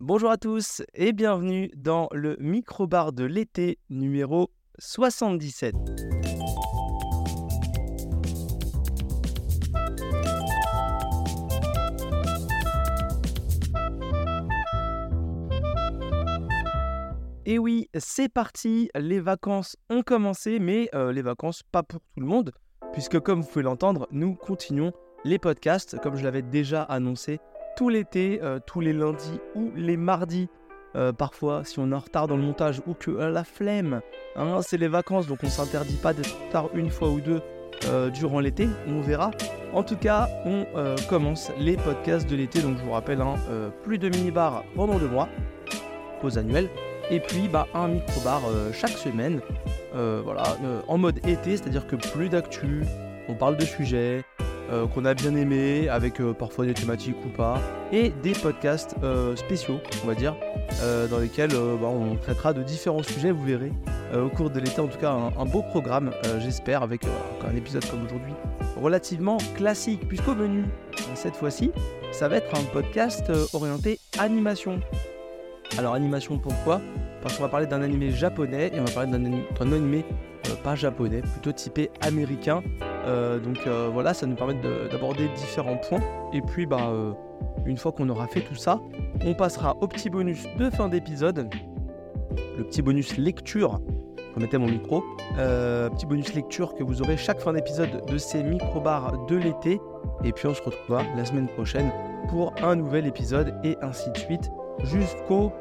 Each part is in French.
Bonjour à tous et bienvenue dans le microbar de l'été numéro 77. Et oui, c'est parti, les vacances ont commencé, mais euh, les vacances pas pour tout le monde, puisque comme vous pouvez l'entendre, nous continuons les podcasts, comme je l'avais déjà annoncé, tout l'été, euh, tous les lundis ou les mardis. Euh, parfois, si on est en retard dans le montage ou que la flemme, hein, c'est les vacances, donc on s'interdit pas d'être en retard une fois ou deux durant l'été, on verra. En tout cas, on commence les podcasts de l'été, donc je vous rappelle, hein, plus de mini-bar pendant deux mois, pause annuelle, et puis bah, un micro-bar euh, chaque semaine, euh, voilà, euh, en mode été, c'est-à-dire que plus d'actu, on parle de sujets qu'on a bien aimés, avec parfois des thématiques ou pas, et des podcasts spéciaux, on va dire, dans lesquels bah, on traitera de différents sujets, vous verrez, au cours de l'été, en tout cas un, beau programme, j'espère, avec un épisode comme aujourd'hui, relativement classique, puisqu'au menu, cette fois-ci, ça va être un podcast orienté animation. Alors animation pourquoi? Parce qu'on va parler d'un animé japonais et on va parler d'un animé euh, pas japonais, plutôt typé américain. Euh, donc euh, voilà, ça nous permet d'aborder différents points. Et puis bah une fois qu'on aura fait tout ça, on passera au petit bonus de fin d'épisode. Le petit bonus lecture. Je mon micro. petit bonus lecture que vous aurez chaque fin d'épisode de ces micro-bars de l'été. Et puis on se retrouvera la semaine prochaine pour un nouvel épisode et ainsi de suite jusqu'au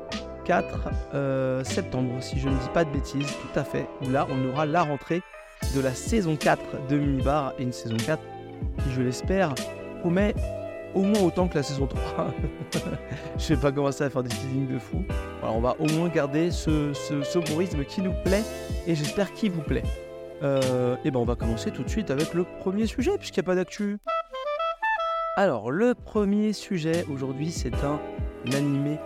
4 euh, septembre, si je ne dis pas de bêtises, tout à fait, où là on aura la rentrée de la saison 4 de Minibar et une saison 4 qui, je l'espère, promet au moins autant que la saison 3. je vais pas commencer à faire des teasings de fou. on va au moins garder ce, ce, qui nous plaît et j'espère qu'il vous plaît. Euh, et ben on va commencer tout de suite avec le premier sujet puisqu'il n'y a pas d'actu. Alors le premier sujet aujourd'hui c'est un animé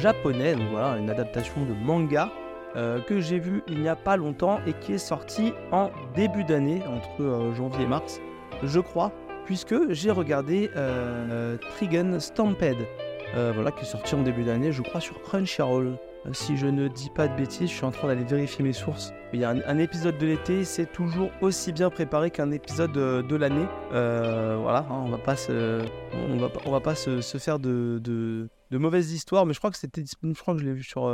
japonais, voilà, une adaptation de manga euh, que j'ai vu il n'y a pas longtemps et qui est sorti en début d'année, entre euh, janvier et mars, je crois, puisque j'ai regardé euh, Trigun Stampede, voilà, qui est sorti en début d'année, je crois, sur Crunchyroll. Si je ne dis pas de bêtises, je suis en train d'aller vérifier mes sources. Il y a un, épisode de l'été, c'est toujours aussi bien préparé qu'un épisode de, l'année. voilà, hein, on va va pas se, faire de, de mauvaises histoires, mais je crois que c'était disponible. Je crois que je l'ai vu sur.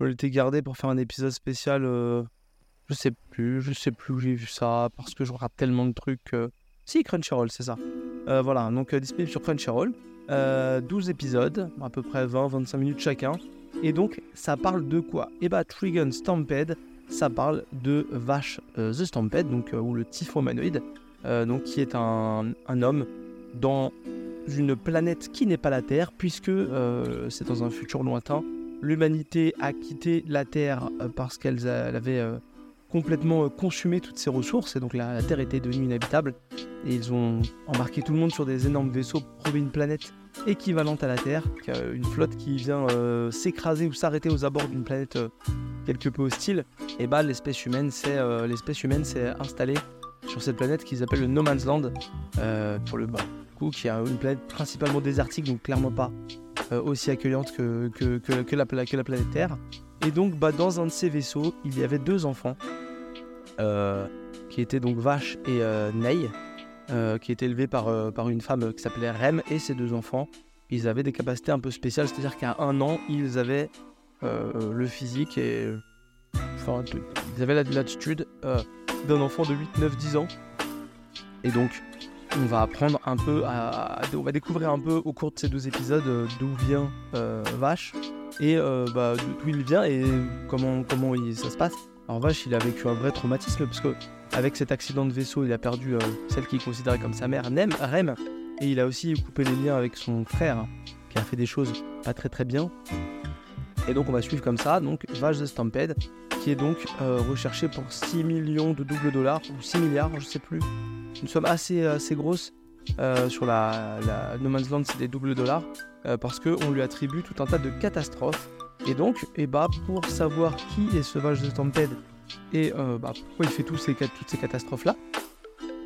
Euh, je l'ai gardé pour faire un épisode spécial. Euh, je sais plus, je sais plus où j'ai vu ça parce que je rate tellement de trucs. Euh. Si, Crunchyroll, c'est ça. voilà, donc disponible sur Crunchyroll. 12 épisodes, à peu près 20-25 minutes chacun. Et donc, ça parle de quoi? Eh bah, Trigun Stampede, ça parle de Vache the Stampede, donc, ou le typhon humanoïde, donc, qui est un, un homme dans une planète qui n'est pas la Terre, puisque euh, c'est dans un futur lointain. L'humanité a quitté la Terre euh, parce qu'elle avait euh, complètement consumé toutes ses ressources, et donc la, Terre était devenue inhabitable. Et ils ont embarqué tout le monde sur des énormes vaisseaux pour trouver une planète équivalente à la Terre, une flotte qui vient s'écraser ou s'arrêter aux abords d'une planète quelque peu hostile. Et bah l'espèce humaine s'est l'espèce humaine s'est installée sur cette planète qu'ils appellent le No Man's Land pour le bas qui a une planète principalement désertique, donc clairement pas euh, aussi accueillante que, que, la, planète Terre. Et donc, bah, dans un de ces vaisseaux, il y avait deux enfants, euh, qui étaient donc Vache et euh, Ney, qui étaient élevés par, par une femme qui s'appelait Rem, et ces deux enfants, ils avaient des capacités un peu spéciales, c'est-à-dire qu'à un an, ils avaient le physique et. Enfin, ils avaient l'attitude d'un enfant de 8, 9, 10 ans. Et donc, on va apprendre un peu on va découvrir un peu au cours de ces deux épisodes euh, d'où vient euh, Vache et euh, bah, d'où il vient et comment ça se passe. Alors Vache, il a vécu un vrai traumatisme parce que avec cet accident de vaisseau, il a perdu celle qu'il considérait comme sa mère, Nem, Rem, et il a aussi coupé les liens avec son frère qui a fait des choses pas très très bien. Et donc on va suivre comme ça, donc Vache the Stampede, qui est donc recherché pour 6 millions de doubles dollars ou 6 milliards, je sais plus une somme assez, assez grosse. Euh, sur la, No Man's Land, c'est des doubles dollars euh, parce qu'on lui attribue tout un tas de catastrophes. Et donc, bah, pour savoir qui est Sauvage de Stampede et euh, bah, pourquoi il fait ces, toutes ces catastrophes-là,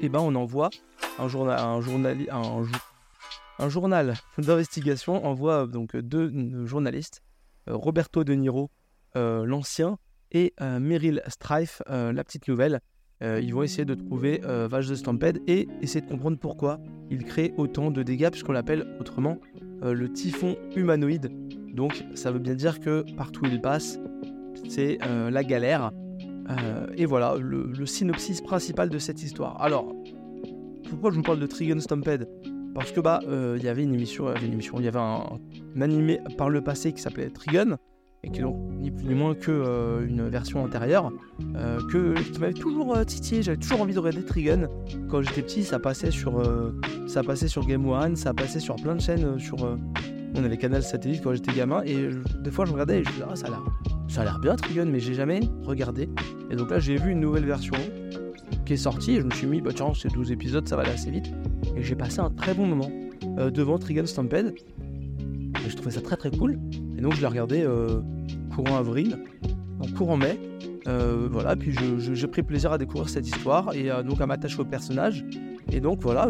eh bah, on envoie un, journal, un, journali, un journal d'investigation envoie donc deux journalistes, Roberto De Niro, l'ancien, et Meryl Strife, la petite nouvelle. Ils vont essayer de trouver Vache de Stampede et essayer de comprendre pourquoi il crée autant de dégâts, puisqu'on l'appelle autrement le typhon humanoïde. Donc ça veut bien dire que partout où il passe, c'est la galère. et voilà le, synopsis principal de cette histoire. Alors, pourquoi je vous parle de Trigon Stampede Parce que bah, il y avait une émission, une émission, il y avait un, animé par le passé qui s'appelait Trigon et qui est ni plus ni moins que euh, une version antérieure, euh, que, qui m'avait toujours euh, titillé. J'avais toujours envie de regarder Trigun. Quand j'étais petit, ça passait sur, ça passait sur Game One, ça passait sur plein de chaînes. sur, on avait Canal Satellite quand j'étais gamin, et des fois je regardais et je me disais, ah, ça a l'air, ça a l'air bien Trigun, mais j'ai jamais regardé. Et donc là, j'ai vu une nouvelle version qui est sortie, et je me suis mis, bah tiens, c'est 12 épisodes, ça va aller assez vite. Et j'ai passé un très bon moment devant Trigun Stampede. Et je trouvais ça très très cool. Et donc je l'ai regardé euh, courant avril, en courant mai. Euh, voilà, puis j'ai pris plaisir à découvrir cette histoire et donc à m'attacher au personnage. Et donc voilà,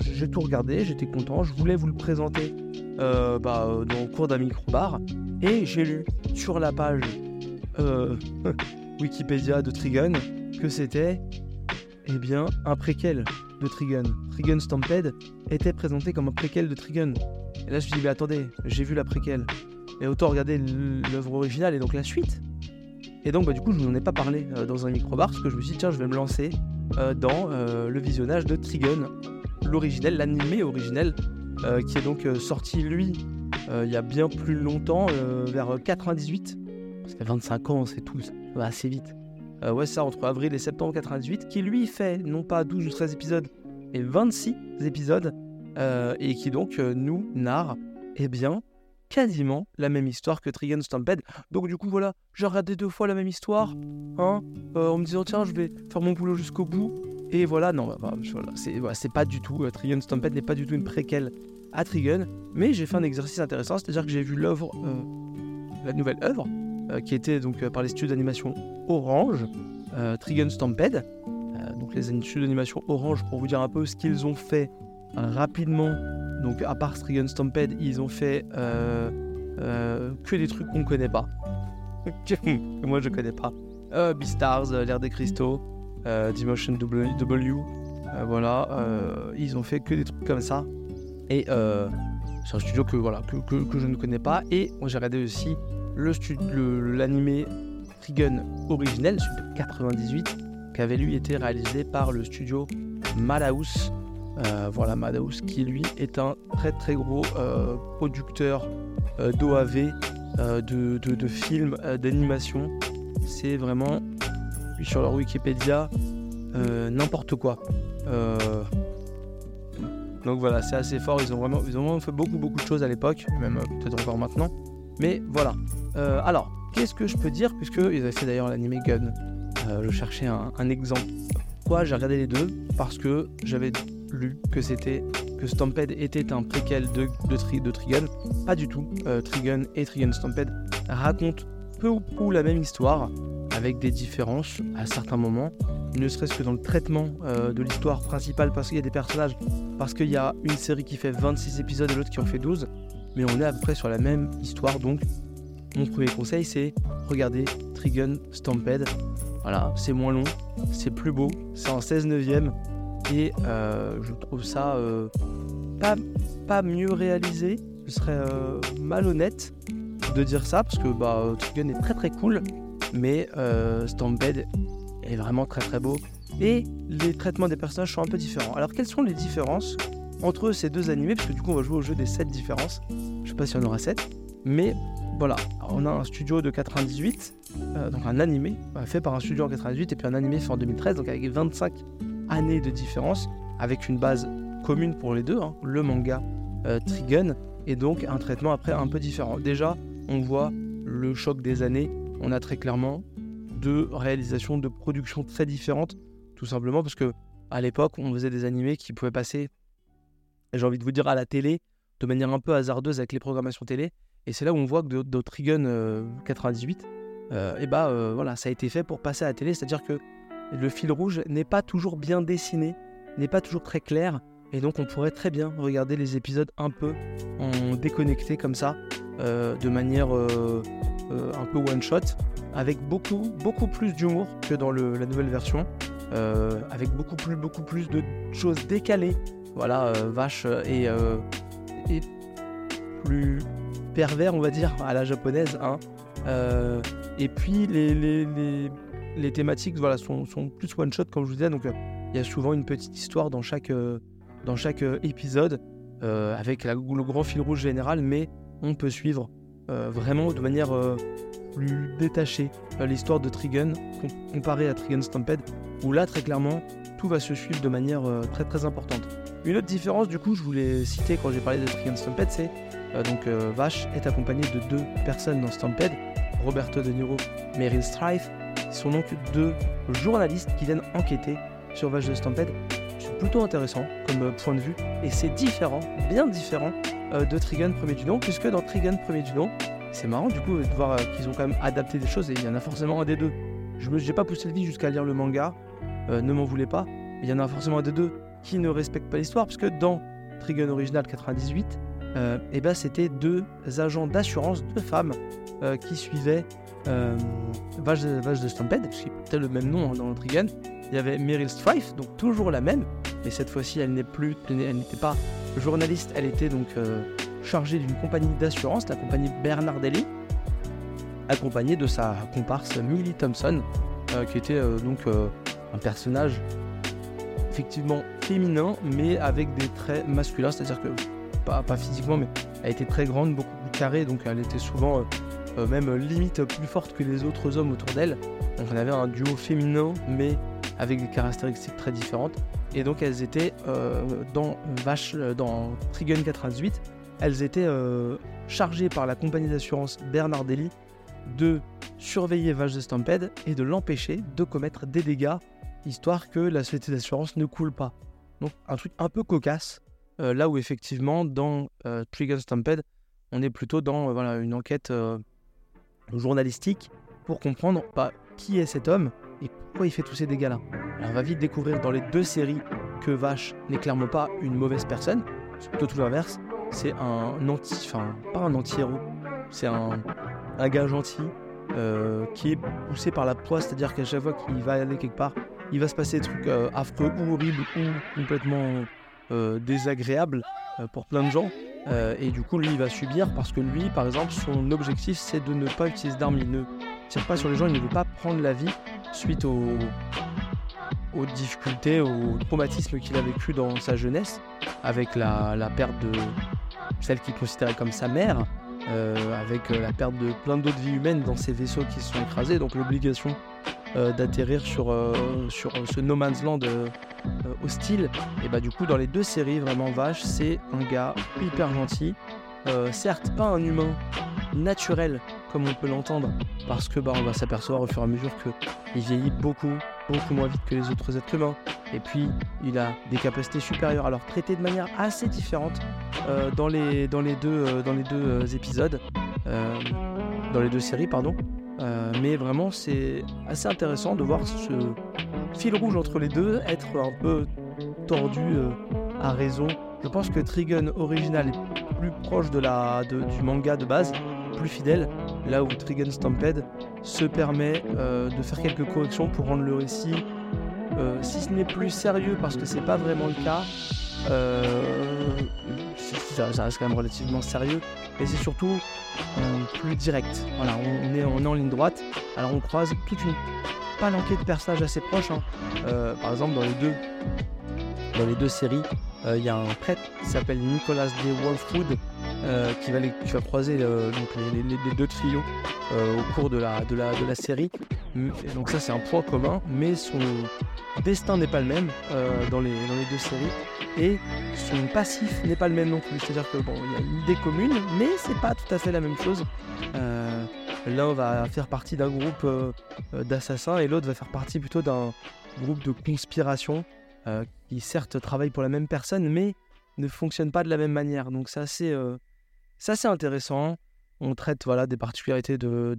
j'ai tout regardé, j'étais content, je voulais vous le présenter euh, bah, dans le cours d'un micro-bar. Et j'ai lu sur la page Wikipédia de Trigun que c'était eh bien, un préquel de Trigun. Trigun Stampede était présenté comme un préquel de Trigun. Et là, je me dis, mais attendez, j'ai vu la préquelle. Et autant regarder l'œuvre originale et donc la suite. Et donc, bah, du coup, je vous en ai pas parlé euh, dans un micro-bar parce que je me suis dit, tiens, je vais me lancer euh, dans euh, le visionnage de Trigun, l'originel, l'animé originel, qui est donc sorti, lui, il y a bien plus longtemps, vers 98. Parce que 25 ans, c'est tout, ça va assez vite. ouais, ça, entre avril et septembre 98, qui lui fait non pas 12 ou 13 épisodes, mais 26 épisodes euh, et qui donc euh, nous narre eh bien, quasiment la même histoire que Trigun Stampede. Donc du coup voilà, j'ai regardé deux fois la même histoire, hein, euh, en me disant tiens je vais faire mon boulot jusqu'au bout. Et voilà, non, bah, bah, voilà, c'est pas du tout, Trigun Stampede n'est pas du tout une préquelle à Trigun, mais j'ai fait un exercice intéressant, c'est-à-dire que j'ai vu l'œuvre, la nouvelle œuvre, qui était donc par les studios d'animation Orange, Trigun Stampede. donc les studios d'animation Orange, pour vous dire un peu ce qu'ils ont fait rapidement. Donc, à part Strigan Stampede, ils ont fait euh, euh, que des trucs qu'on connaît pas. que moi je connais pas. Euh, Beastars, l'ère des cristaux, Dimension W, w voilà. ils ont fait que des trucs comme ça. Et c'est un studio que, voilà, que, que, je ne connais pas. Et j'ai regardé aussi l'animé Trigun originel, celui de 98, qui avait lui été réalisé par le studio Madhouse euh, voilà, Madhouse qui lui est un très très gros euh, producteur euh, d'OAV, de, films, d'animation. C'est vraiment, sur leur Wikipédia, n'importe quoi. donc voilà, c'est assez fort. Ils ont, vraiment, ils ont vraiment fait beaucoup beaucoup de choses à l'époque, même peut-être encore maintenant. Mais voilà. alors, qu'est-ce que je peux dire Puisqu'ils avaient fait d'ailleurs l'anime Gun. je cherchais un, un exemple. Pourquoi j'ai regardé les deux? Parce que j'avais lu que c'était que Stampede était un préquel de, de, Trigun. Pas du tout. Euh, Trigun et Trigun Stampede racontent peu ou prou la même histoire, avec des différences à certains moments, ne serait-ce que dans le traitement euh, de l'histoire principale, parce qu'il y a des personnages, parce qu'il y a une série qui fait 26 épisodes et l'autre qui en fait 12, mais on est à peu près sur la même histoire, donc mon premier conseil c'est regarder Trigun Stampede. Voilà, c'est moins long, c'est plus beau, c'est en 16 neuvième, et euh, je trouve ça euh, pas, pas mieux réalisé. Ce serait euh, malhonnête de dire ça parce que bah, Trigun est très très cool, mais Stampede est vraiment très très beau. Et les traitements des personnages sont un peu différents. Alors quelles sont les différences entre ces deux animés? Parce que du coup on va jouer au jeu des 7 différences. Je sais pas s'il y en aura 7. Mais voilà, on a un studio de 98, donc un animé fait par un studio en 98 et puis un animé fait en 2013, donc avec 25 années de différence, avec une base commune pour les deux, hein, le manga euh, Trigun, et donc un traitement après un peu différent. Déjà, on voit le choc des années, on a très clairement deux réalisations de production très différentes, tout simplement parce que à l'époque, on faisait des animés qui pouvaient passer, j'ai envie de vous dire, à la télé, de manière un peu hasardeuse avec les programmations télé, et c'est là où on voit que de, Trigun 98, et bah voilà, ça a été fait pour passer à la télé, c'est-à-dire que le fil rouge n'est pas toujours bien dessiné, n'est pas toujours très clair. Et donc on pourrait très bien regarder les épisodes un peu en déconnecté comme ça, de manière un peu one shot, avec beaucoup beaucoup plus d'humour que dans la nouvelle version, avec beaucoup plus beaucoup plus de choses décalées. Voilà, vache et, plus pervers, on va dire, à la japonaise. Hein. Euh, et puis les, thématiques voilà, sont, plus one-shot, comme je vous disais. Donc euh, il y a souvent une petite histoire dans chaque, euh, dans chaque épisode, avec le grand fil rouge général, mais on peut suivre vraiment de manière plus détachée l'histoire de Trigun comparée à Trigun Stampede, où là, très clairement, tout va se suivre de manière très très importante. Une autre différence, du coup, je voulais citer quand j'ai parlé de Trigun Stampede, c'est euh, donc euh, Vache est accompagné de deux personnes dans Stampede, Roberto De Niro, Meryl Streep, qui sont donc deux journalistes qui viennent enquêter sur Vache de Stampede. C'est plutôt intéressant comme euh, point de vue et c'est différent, bien différent de Trigun premier du nom, puisque dans Trigun premier du nom, c'est marrant du coup de voir qu'ils ont quand même adapté des choses et il y en a forcément un des deux. Je n'ai pas poussé le vie jusqu'à lire le manga, ne m'en voulez pas, mais il y en a forcément un des deux qui ne respecte pas l'histoire, puisque dans Trigun original 98, euh, et ben c'était deux agents d'assurance, deux femmes euh, qui suivaient euh, Vache, de Stampede, qu'il portait le même nom dans le Trigun. Il y avait Meryl Streif, donc toujours la même, mais cette fois-ci elle n'est plus, elle n'était pas journaliste, elle était donc chargée d'une compagnie d'assurance, la compagnie Bernardelli, accompagnée de sa comparse Millie Thompson, qui était donc un personnage effectivement féminin, mais avec des traits masculins, c'est-à-dire que pas, physiquement, mais elle était très grande, beaucoup plus carrée, donc elle était souvent euh, euh, même limite plus forte que les autres hommes autour d'elle. Donc on avait un duo féminin, mais avec des caractéristiques très différentes. Et donc elles étaient euh, dans Vache, dans Trigun 98, elles étaient chargées par la compagnie d'assurance Bernardelli de surveiller Vache de Stampede et de l'empêcher de commettre des dégâts, histoire que la société d'assurance ne coule pas. Donc un truc un peu cocasse, euh, là où effectivement dans euh, Trigger Stampede, on est plutôt dans euh, voilà, une enquête journalistique pour comprendre pas qui est cet homme et pourquoi il fait tous ces dégâts-là. on va vite découvrir dans les deux séries que Vache n'est clairement pas une mauvaise personne, c'est plutôt tout l'inverse. C'est un anti, enfin pas un anti-héros, c'est un, un, gars gentil qui est poussé par la poisse, c'est-à-dire qu'à chaque fois qu'il va aller quelque part, il va se passer des trucs affreux ou horribles ou complètement euh, désagréable euh, pour plein de gens. Euh, et du coup, lui, il va subir parce que lui, par exemple, son objectif, c'est de ne pas utiliser d'armes. Il ne tire pas sur les gens, il ne veut pas prendre la vie suite aux, aux difficultés, au traumatisme qu'il a vécu dans sa jeunesse, avec la, la perte de celle qu'il considérait comme sa mère, avec la perte de plein d'autres vies humaines dans ces vaisseaux qui se sont écrasés, donc l'obligation d'atterrir sur, sur ce no man's land euh, hostile. Et bah du coup dans les deux séries vraiment Vache c'est un gars hyper gentil. Euh, certes pas un humain naturel comme on peut l'entendre parce que bah on va s'apercevoir au fur et à mesure que il vieillit beaucoup beaucoup moins vite que les autres êtres humains et puis il a des capacités supérieures alors traité de manière assez différente euh, dans les dans les deux dans les deux épisodes dans les deux séries pardon mais vraiment c'est assez intéressant de voir ce fil rouge entre les deux, être un peu tordu euh, à raison. Je pense que Trigun original est plus proche de la, du manga de base, plus fidèle, là où Trigun Stampede se permet euh, de faire quelques corrections pour rendre le récit, euh, si ce n'est plus sérieux parce que c'est pas vraiment le cas, ça, reste quand même relativement sérieux, mais c'est surtout plus direct. Voilà, on, est, en ligne droite, alors on croise toute une pas l'enquête de personnages assez proches. Hein. Euh, par exemple, dans les deux, dans les deux séries, euh, il y a un prêtre qui s'appelle Nicolas D. Wolfwood euh, qui, va croiser donc les, deux trios au cours de la, série. donc ça c'est un point commun, mais son destin n'est pas le même dans, les, dans les deux séries et son passif n'est pas le même non plus. C'est-à-dire que bon, y a une idée commune, mais c'est pas tout à fait la même chose. L'un va faire partie d'un groupe euh, euh, d'assassins et l'autre va faire partie plutôt d'un groupe de conspiration euh, qui certes travaille pour la même personne mais ne fonctionne pas de la même manière. Donc c'est assez, assez, intéressant. On traite voilà, des particularités de,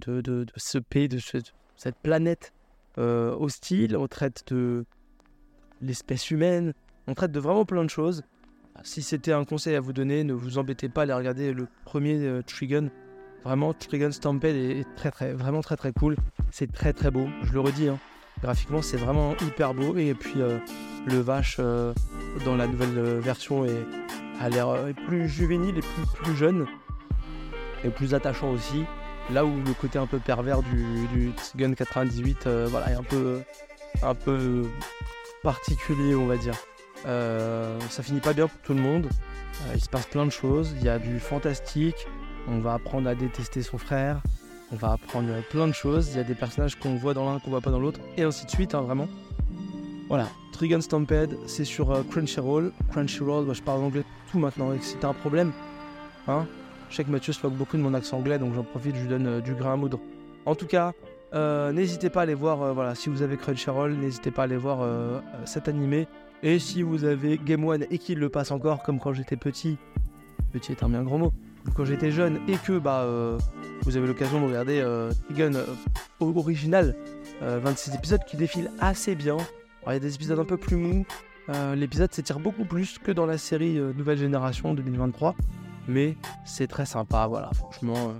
ce pays, de cette planète hostile. On traite de l'espèce humaine. On traite de vraiment plein de choses. Si c'était un conseil à vous donner, ne vous embêtez pas à aller regarder le premier euh, Trigun. Vraiment, Trigun Stampede est, très très, vraiment très très cool. C'est très très beau, je le redis. Hein. Graphiquement, c'est vraiment hyper beau. Et puis, euh, le vache euh, dans la nouvelle version est, a l'air plus juvénile et plus, jeune. Et plus attachant aussi. Là où le côté un peu pervers du, du Trigun 98 voilà, est un peu, un peu particulier, on va dire. Euh, ça finit pas bien pour tout le monde. Euh, il se passe plein de choses. Il y a du fantastique. On va apprendre à détester son frère. On va apprendre plein de choses. Il y a des personnages qu'on voit dans l'un, qu'on voit pas dans l'autre. Et ainsi de suite, hein, vraiment. Voilà. Trigun Stampede, c'est sur euh, Crunchyroll. Crunchyroll, bah, je parle anglais tout maintenant. Et si t'as un problème, hein, je sais que Mathieu se moque beaucoup de mon accent anglais, donc j'en profite, je lui donne du grain à moudre. En tout cas, n'hésitez pas à aller voir, voilà, si vous avez Crunchyroll, n'hésitez pas à aller voir cet animé. Et si vous avez Game One et qu'il le passe encore, comme quand j'étais petit, petit est un bien grand mot, quand j'étais jeune et que bah, euh, vous avez l'occasion de regarder euh, Gun euh, original, 26 épisodes qui défilent assez bien. il y a des épisodes un peu plus mous, l'épisode s'étire beaucoup plus que dans la série Nouvelle Génération 2023, mais c'est très sympa, voilà, franchement.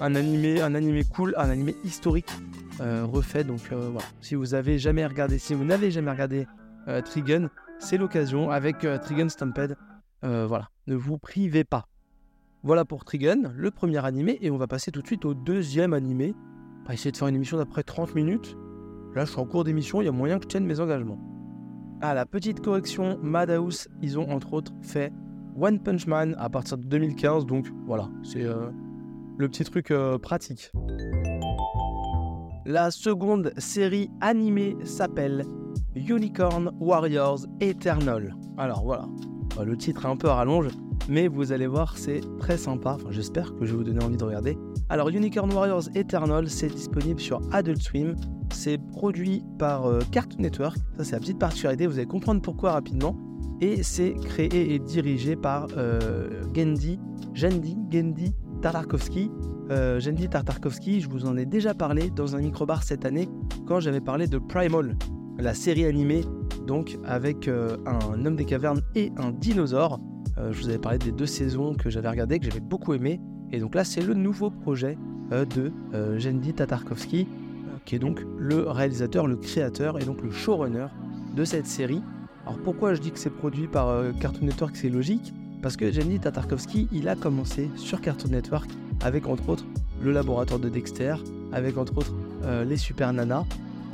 un animé, un animé cool, un animé historique refait. Donc voilà, si vous jamais regardé, si vous n'avez jamais regardé euh, Trigun, c'est l'occasion avec euh, Trigun Stampede. Euh, voilà, ne vous privez pas. Voilà pour Trigun, le premier animé, et on va passer tout de suite au deuxième animé. On va essayer de faire une émission d'après 30 minutes. Là, je suis en cours d'émission, il y a moyen que je tienne mes engagements. Ah, la petite correction, Madhouse, ils ont entre autres fait One Punch Man à partir de 2015, donc voilà, c'est le petit truc pratique. La seconde série animée s'appelle Unicorn Warriors Eternal. Alors voilà, bah, le titre est un peu à rallonge, mais vous allez voir, c'est très sympa. Enfin, j'espère que je vais vous donner envie de regarder. Alors, Unicorn Warriors Eternal, c'est disponible sur Adult Swim. C'est produit par euh, Cartoon Network. Ça, c'est la petite particularité. Vous allez comprendre pourquoi rapidement. Et c'est créé et dirigé par euh, Gendy, Gendy, Gendy Tartakovsky. Euh, Gendy Tartakovsky, je vous en ai déjà parlé dans un microbar cette année quand j'avais parlé de Primal, la série animée, donc avec un homme des cavernes et un dinosaure. Euh, je vous avais parlé des deux saisons que j'avais regardées, que j'avais beaucoup aimé. Et donc là, c'est le nouveau projet euh, de Jendi Tatarkovsky, qui est donc le réalisateur, le créateur et donc le showrunner de cette série. Alors pourquoi je dis que c'est produit par Cartoon Network, c'est logique Parce que Jendi Tatarkovsky, il a commencé sur Cartoon Network avec entre autres le laboratoire de Dexter, avec entre autres les Super Nanas,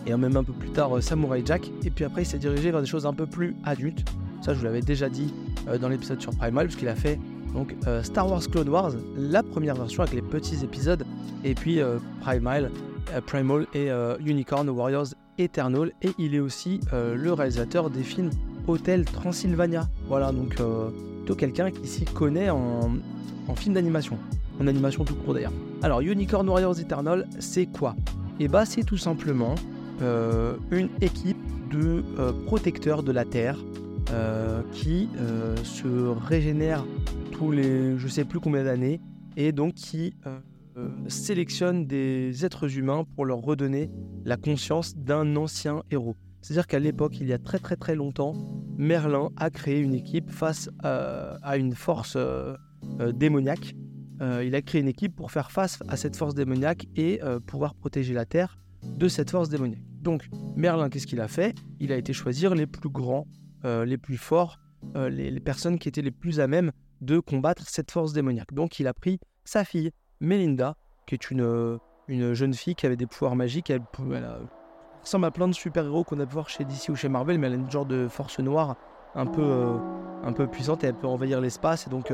et même un peu plus tard euh, Samurai Jack. Et puis après, il s'est dirigé vers des choses un peu plus adultes. Ça, je vous l'avais déjà dit euh, dans l'épisode sur Primal, puisqu'il a fait donc euh, Star Wars Clone Wars, la première version avec les petits épisodes, et puis Primal, Primal et Unicorn Warriors Eternal. Et il est aussi le réalisateur des films Hotel Transylvania. Voilà, donc plutôt quelqu'un qui s'y connaît en, en film d'animation, en animation tout court d'ailleurs. Alors, Unicorn Warriors Eternal, c'est quoi? Eh bah, c'est tout simplement euh, une équipe de euh, protecteurs de la Terre euh, qui se régénère tous les je sais plus combien d'années et donc qui sélectionne des êtres humains pour leur redonner la conscience d'un ancien héros. C'est-à-dire qu'à l'époque, il y a très très très longtemps, Merlin a créé une équipe face à une force démoniaque. il a créé une équipe pour faire face à cette force démoniaque et pouvoir protéger la Terre de cette force démoniaque. Donc Merlin, qu'est-ce qu'il a fait? Il a été choisir les plus grands, euh, les plus forts, euh, les, personnes qui étaient les plus à même de combattre cette force démoniaque. Donc il a pris sa fille, Melinda, qui est une, euh, une jeune fille qui avait des pouvoirs magiques. Elle, ressemble à plein de super-héros qu'on a pu voir chez DC ou chez Marvel, mais elle a une genre de force noire un peu, un peu puissante et elle peut envahir l'espace et donc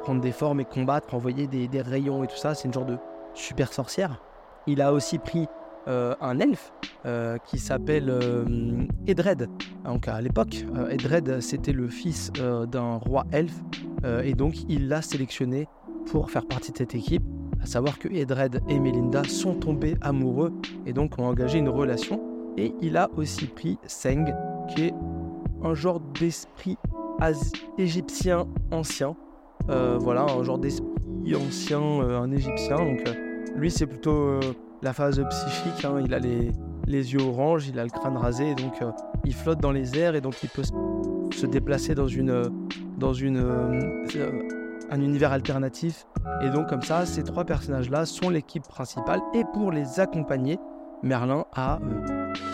prendre des formes et combattre, envoyer des, des rayons et tout ça. C'est une genre de super sorcière. Il a aussi pris euh, un elfe euh, qui s'appelle euh, Edred. Donc à l'époque, Edred c'était le fils d'un roi elfe et donc il l'a sélectionné pour faire partie de cette équipe. À savoir que Edred et Melinda sont tombés amoureux et donc ont engagé une relation. Et il a aussi pris Seng, qui est un genre d'esprit égyptien ancien. voilà, un genre d'esprit ancien, un égyptien. Donc lui, c'est plutôt la phase psychique. Hein, il a les, les, yeux orange, il a le crâne rasé, donc euh, il flotte dans les airs et donc il peut se déplacer dans une, dans une, un univers alternatif. Et donc comme ça, ces trois personnages-là sont l'équipe principale. Et pour les accompagner, Merlin a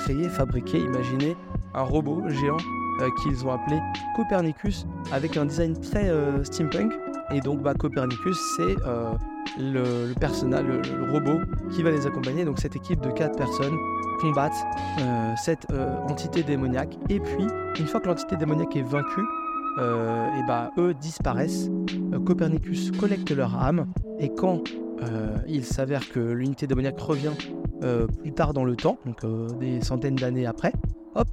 créé, fabriqué, imaginé un robot géant qu'ils ont appelé Copernicus avec un design très steampunk. Et donc bah, Copernicus, c'est le, personnel, le, robot qui va les accompagner. Donc cette équipe de quatre personnes combattent euh, cette euh, entité démoniaque. Et puis, une fois que l'entité démoniaque est vaincue, euh, et bah, eux disparaissent. Copernicus collecte leur âme. Et quand il s'avère que l'unité démoniaque revient plus tard dans le temps, donc des centaines d'années après, hop,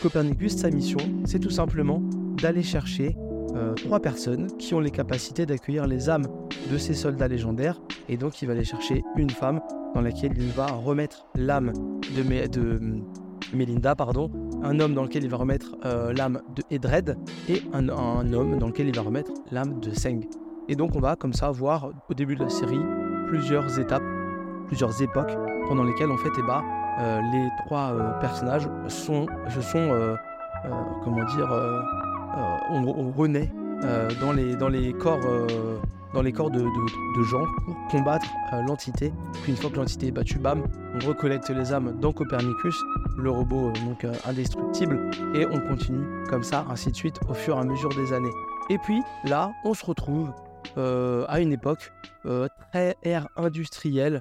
Copernicus, sa mission, c'est tout simplement d'aller chercher trois personnes qui ont les capacités d'accueillir les âmes de ces soldats légendaires. Et donc il va aller chercher une femme dans laquelle il va remettre l'âme de, Melinda, pardon, un homme dans lequel il va remettre euh, l'âme de Edred et un, homme dans lequel il va remettre l'âme de Seng. Et donc on va comme ça voir au début de la série plusieurs étapes, plusieurs époques pendant lesquelles en fait eh ben, euh, les trois personnages sont, se sont, comment dire, euh, on, renaît euh, dans, les, corps, euh, les corps de, gens pour combattre l'entité. Puis une fois que l'entité est battue, bam, on recollecte les âmes dans Copernicus, le robot donc indestructible, et on continue comme ça, ainsi de suite, au fur et à mesure des années. Et puis là, on se retrouve à une époque très ère industrielle,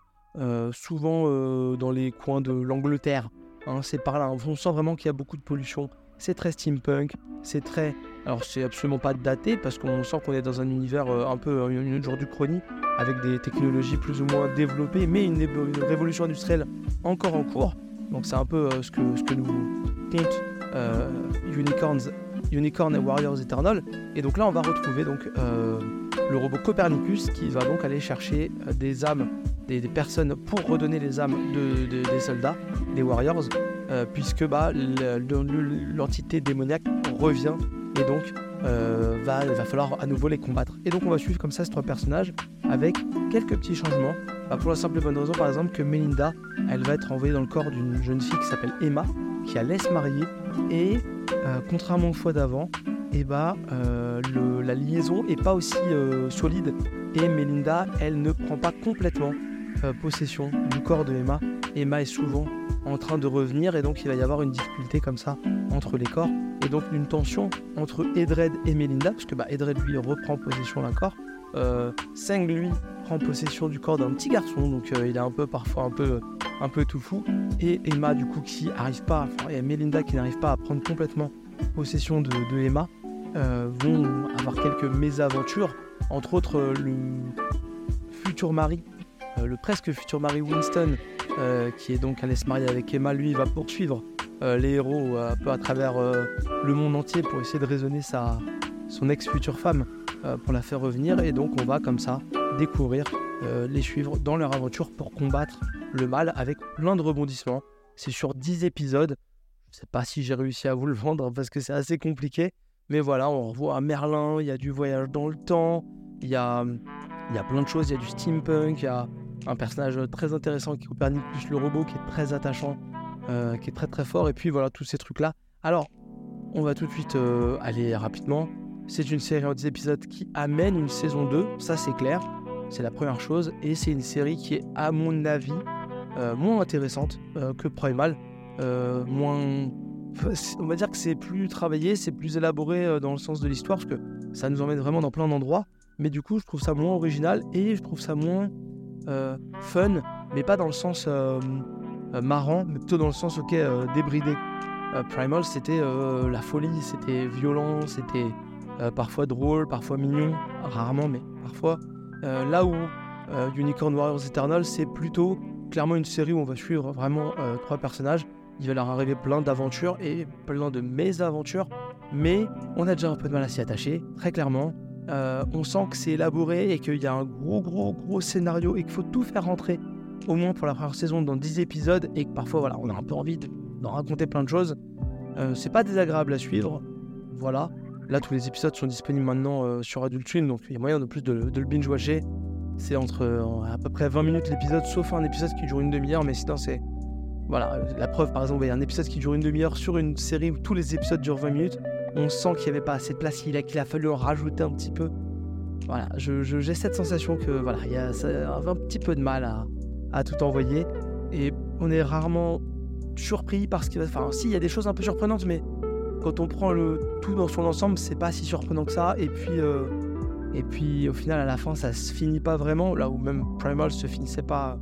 souvent dans les coins de l'Angleterre. Hein, c'est par là, on sent vraiment qu'il y a beaucoup de pollution, c'est très steampunk, c'est très. Alors, c'est absolument pas daté parce qu'on sent qu'on est dans un univers euh, un peu un genre du chrony avec des technologies plus ou moins développées, mais une, révolution industrielle encore en cours. Donc, c'est un peu euh, ce, que, nous compte euh, Unicorns, Unicorn et Warriors Eternal. Et donc là, on va retrouver donc le robot Copernicus qui va donc aller chercher des âmes, des, personnes pour redonner les âmes des soldats, des Warriors, euh, puisque bah, l'entité démoniaque revient et donc euh, va, falloir à nouveau les combattre. Et donc on va suivre comme ça ces trois personnages avec quelques petits changements. Bah, pour la simple et bonne raison par exemple que Melinda, elle va être envoyée dans le corps d'une jeune fille qui s'appelle Emma, qui a laisse marier et euh, contrairement aux fois d'avant, bah, la liaison est pas aussi solide et Melinda, elle ne prend pas complètement possession du corps de Emma. Emma est souvent en train de revenir et donc il va y avoir une difficulté comme ça entre les corps et donc une tension entre Edred et Melinda parce que bah, Edred lui reprend possession d'un corps. Euh, Seng lui prend possession du corps d'un petit garçon donc euh, il est un peu parfois un peu un peu tout fou. Et Emma du coup qui arrive pas et Melinda qui n'arrive pas à prendre complètement possession de, Emma euh, vont avoir quelques mésaventures. Entre autres le futur mari le presque futur mari Winston euh, qui est donc allé se marier avec Emma, lui, va poursuivre euh, les héros euh, un peu à travers le monde entier pour essayer de raisonner sa, son ex-future femme pour la faire revenir. Et donc, on va comme ça découvrir, les suivre dans leur aventure pour combattre le mal avec plein de rebondissements. C'est sur 10 épisodes. Je sais pas si j'ai réussi à vous le vendre parce que c'est assez compliqué. Mais voilà, on revoit Merlin, il y a du voyage dans le temps, il y a, il y a plein de choses, il y a du steampunk, il y a un personnage très intéressant qui est Copernicus le robot, qui est très attachant, euh, qui est très très fort, et puis voilà, tous ces trucs-là. Alors, on va tout de suite euh, aller rapidement. C'est une série en 10 épisodes qui amène une saison 2, ça c'est clair, c'est la première chose, et c'est une série qui est, à mon avis, euh, moins intéressante que Primal, moins... On va dire que c'est plus travaillé, c'est plus élaboré dans le sens de l'histoire, parce que ça nous emmène vraiment dans plein d'endroits, mais du coup, je trouve ça moins original et je trouve ça moins euh, fun, mais pas dans le sens euh, euh, marrant, mais plutôt dans le sens ok débridé. Primal, c'était la folie, c'était violent, c'était parfois drôle, parfois mignon, rarement, mais parfois. là où Unicorn Warriors Eternal, c'est plutôt clairement une série où on va suivre vraiment trois personnages. Il va leur arriver plein d'aventures et plein de mésaventures, mais on a déjà un peu de mal à s'y attacher, très clairement. Euh, on sent que c'est élaboré et qu'il y a un gros, gros, gros scénario et qu'il faut tout faire rentrer, au moins pour la première saison, dans 10 épisodes et que parfois, voilà, on a un peu envie d'en raconter plein de choses. Euh, c'est pas désagréable à suivre, voilà. Là, tous les épisodes sont disponibles maintenant euh, sur Adult Swim, donc il y a moyen de plus de, le binge-watcher. C'est entre à peu près 20 minutes l'épisode, sauf un épisode qui dure une demi-heure, mais sinon c'est... Voilà, la preuve, par exemple, il y a un épisode qui dure une demi-heure sur une série où tous les épisodes durent 20 minutes. On sent qu'il n'y avait pas assez de place, qu'il a, qu'il a fallu en rajouter un petit peu. Voilà, je, j'ai cette sensation que voilà, il y a ça un petit peu de mal à, tout envoyer. Et on est rarement surpris parce qu'il va. Enfin, si, il y a des choses un peu surprenantes, mais quand on prend le tout dans son ensemble, c'est pas si surprenant que ça. Et puis, euh, et puis au final, à la fin, ça se finit pas vraiment. Là où même Primal se finissait pas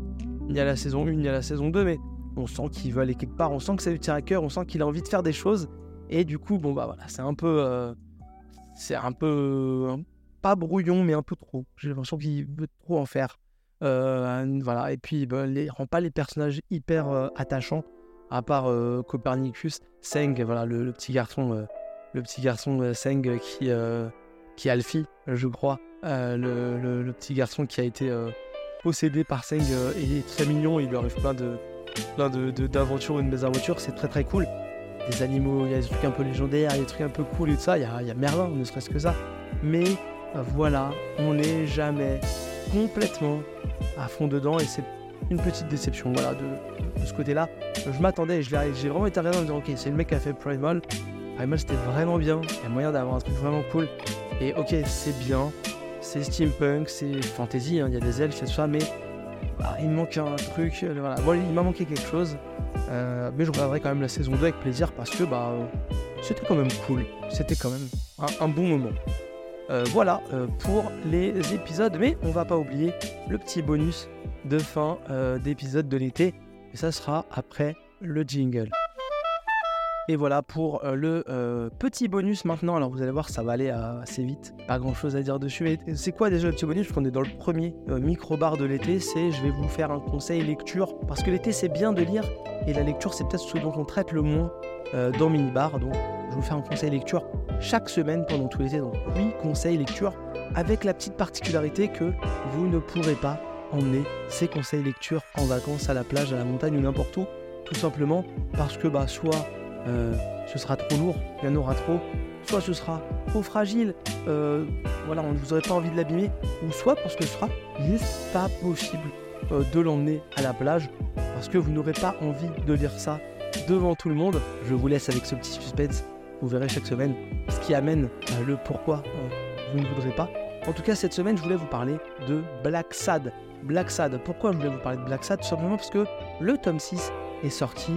ni à la saison 1 ni à la saison 2, mais on sent qu'il veut aller quelque part. On sent que ça lui tient à cœur. On sent qu'il a envie de faire des choses. Et du coup, bon, bah voilà, c'est un peu. euh, c'est un peu. un- pas brouillon, mais un peu trop. J'ai l'impression qu'il veut trop en faire. Euh, voilà, et puis bah, il rend pas les personnages hyper euh, attachants, à part euh, Copernicus, Seng, voilà, le, petit garçon, euh, le petit garçon euh, Seng euh, qui, euh, qui Alfie, je crois, Euh, le, le- petit garçon qui a été euh, possédé par Seng euh, est très mignon, il lui arrive plein de plein de, de- d'aventures ou de mésaventures, c'est très très cool. Des animaux, il y a des trucs un peu légendaires, il y a des trucs un peu cool et tout ça, il y a, il y a Merlin, ne serait-ce que ça. Mais euh, voilà, on n'est jamais complètement à fond dedans et c'est une petite déception voilà, de, de ce côté-là. Je m'attendais j'ai vraiment été regardé en me disant ok c'est le mec qui a fait Primal. Primal c'était vraiment bien, il y a moyen d'avoir un truc vraiment cool. Et ok c'est bien, c'est steampunk, c'est fantasy, hein, il y a des elfes, il tout ça, mais bah, il me manque un truc. euh, il m'a manqué quelque chose. Euh, mais je regarderai quand même la saison 2 avec plaisir parce que bah, c'était quand même cool. C'était quand même un, bon moment. Euh, voilà pour les épisodes, mais on va pas oublier le petit bonus de fin d'épisode de l'été. Et ça sera après le jingle. Et voilà pour euh, le euh, petit bonus maintenant. Alors vous allez voir, ça va aller euh, assez vite. Pas grand chose à dire dessus. Mais c'est quoi déjà le petit bonus? Parce qu'on est dans le premier micro-bar de l'été. C'est je vais vous faire un conseil lecture. Parce que l'été c'est bien de lire. Et la lecture c'est peut-être ce dont on traite le moins euh, dans Minibar. Donc je vous faire un conseil lecture chaque semaine pendant tout l'été. Donc 8 conseils lecture. Avec la petite particularité que vous ne pourrez pas emmener ces conseils lecture en vacances à la plage, à la montagne ou n'importe où. Tout simplement parce que bah, soit euh, ce sera trop lourd, il y en aura trop, soit ce sera trop fragile, euh, voilà, on ne vous aurait pas envie de l'abîmer, ou soit parce que ce sera juste pas possible euh, de l'emmener à la plage, parce que vous n'aurez pas envie de lire ça devant tout le monde. Je vous laisse avec ce petit suspense, vous verrez chaque semaine ce qui amène le pourquoi vous ne voudrez pas. En tout cas, cette semaine, je voulais vous parler de Black Sad. Black Sad, pourquoi je voulais vous parler de Black Sad? Tout simplement parce que le tome 6 est sorti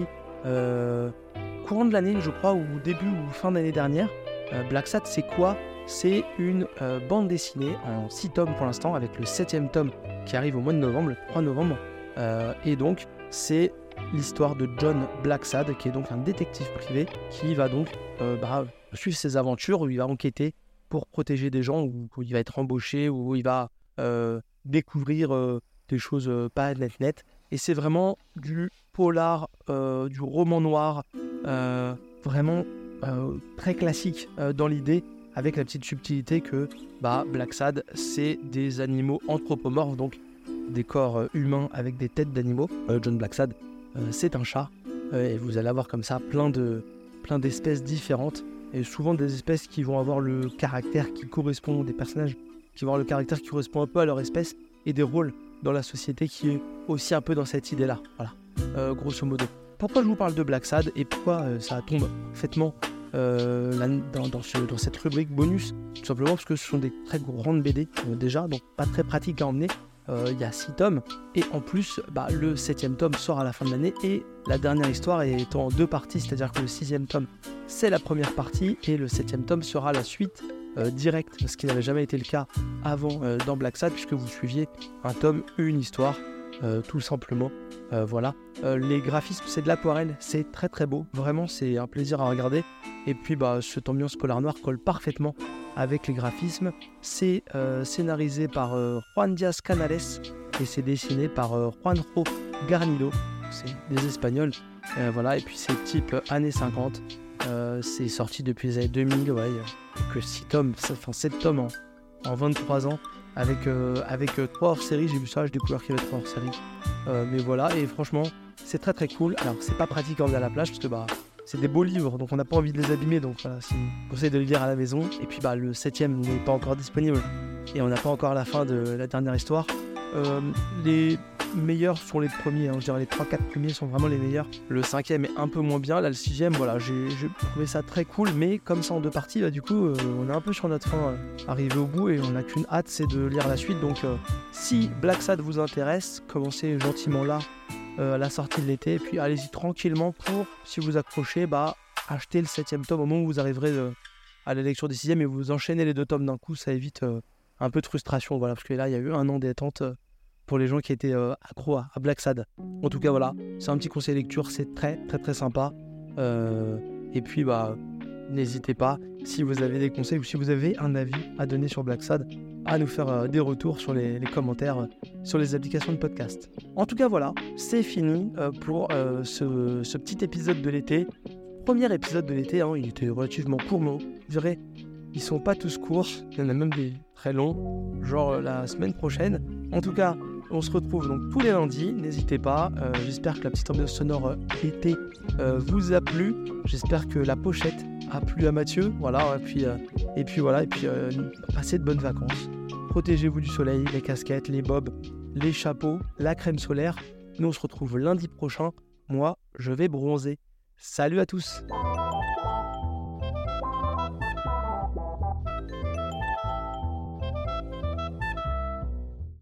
courant de l'année, je crois, ou début ou fin d'année dernière. Euh, Black Sad, c'est quoi? C'est une euh, bande dessinée en 6 tomes pour l'instant, avec le 7ème tome qui arrive au mois de novembre, le 3 novembre. Euh, et donc, c'est l'histoire de John Blacksad, qui est donc un détective privé, qui va donc bah, suivre ses aventures, où il va enquêter pour protéger des gens, où, il va être embauché, où il va découvrir des choses pas net net. Et c'est vraiment du polar, euh, du roman noir, euh, vraiment euh, très classique dans l'idée, avec la petite subtilité que bah, Black Sad, c'est des animaux anthropomorphes, donc des corps humains avec des têtes d'animaux. John Black Sad, c'est un chat, et vous allez avoir comme ça plein de plein d'espèces différentes, et souvent des espèces qui vont avoir le caractère qui correspond, des personnages qui vont avoir le caractère qui correspond un peu à leur espèce, et des rôles dans la société qui est aussi un peu dans cette idée-là. Voilà, euh, grosso modo. Pourquoi je vous parle de Black Sad et pourquoi euh, ça tombe parfaitement euh, dans, dans ce- dans cette rubrique bonus? Tout simplement parce que ce sont des très grandes BD déjà, donc pas très pratiques à emmener. Il y a 6 tomes et en plus bah, le 7 tome sort à la fin de l'année et la dernière histoire est en deux parties, c'est-à-dire que le 6 tome c'est la première partie et le 7 tome sera la suite euh, directe, ce qui n'avait jamais été le cas avant euh, dans Black Sad puisque vous suiviez un tome, une histoire, euh, tout simplement. Voilà. Les graphismes, c'est de l'aquarelle, c'est très très beau. Vraiment, c'est un plaisir à regarder. Et puis, bah, cette ambiance polar noir colle parfaitement avec les graphismes. C'est scénarisé par Juan Diaz Canales et c'est dessiné par Juanjo Garnido. C'est des Espagnols. Voilà. Et puis, c'est type années 50. Euh, c'est sorti depuis les années 2000. Ouais, que 6 tomes, enfin 7 tomes en, en 23 ans avec, euh, avec 3 hors-série. J'ai vu ça, j'ai découvert qu'il y avait 3 hors-série. Euh, mais voilà, et franchement, c'est très très cool. Alors, c'est pas pratique à emmener à la plage parce que bah, c'est des beaux livres, donc on n'a pas envie de les abîmer. Donc voilà, c'est- je conseille de les lire à la maison. Et puis bah, le septième n'est pas encore disponible et on n'a pas encore la fin de la dernière histoire. Euh, les, meilleurs sont les premiers. Hein. Je dirais les 3-4 premiers sont vraiment les meilleurs. Le cinquième est un peu moins bien. Là, le sixième, voilà, j'ai trouvé ça très cool. Mais comme ça en deux parties, bah, du coup, euh, on est un peu sur notre fin euh, arrivé au bout et on n'a qu'une hâte, c'est de lire la suite. Donc, si Black Sad vous intéresse, commencez gentiment là à la sortie de l'été. Et puis, allez-y tranquillement pour, si vous accrochez, bah, acheter le septième tome au moment où vous arriverez à la lecture des sixièmes et vous enchaînez les deux tomes d'un coup. Ça évite un peu de frustration. Voilà, parce que là, il y a eu un an d'attente pour les gens qui étaient euh, accros à, Black Sad. En tout cas, voilà, c'est un petit conseil lecture, c'est très très très sympa. Euh, et puis, bah, n'hésitez pas, si vous avez des conseils ou si vous avez un avis à donner sur Black Sad, à nous faire euh, des retours sur les, commentaires sur les applications de podcast. En tout cas, voilà, c'est fini pour ce, petit épisode de l'été. Premier épisode de l'été, hein, il était relativement court, mais ils sont pas tous courts, il y en a même des très longs, genre la semaine prochaine. En tout cas, on se retrouve donc tous les lundis, n'hésitez pas. Euh, j'espère que la petite ambiance sonore euh, été euh, vous a plu. J'espère que la pochette a plu à Mathieu. Voilà, et puis, et puis voilà, et puis passez de bonnes vacances. Protégez-vous du soleil, les casquettes, les bobs, les chapeaux, la crème solaire. Nous on se retrouve lundi prochain. Moi, je vais bronzer. Salut à tous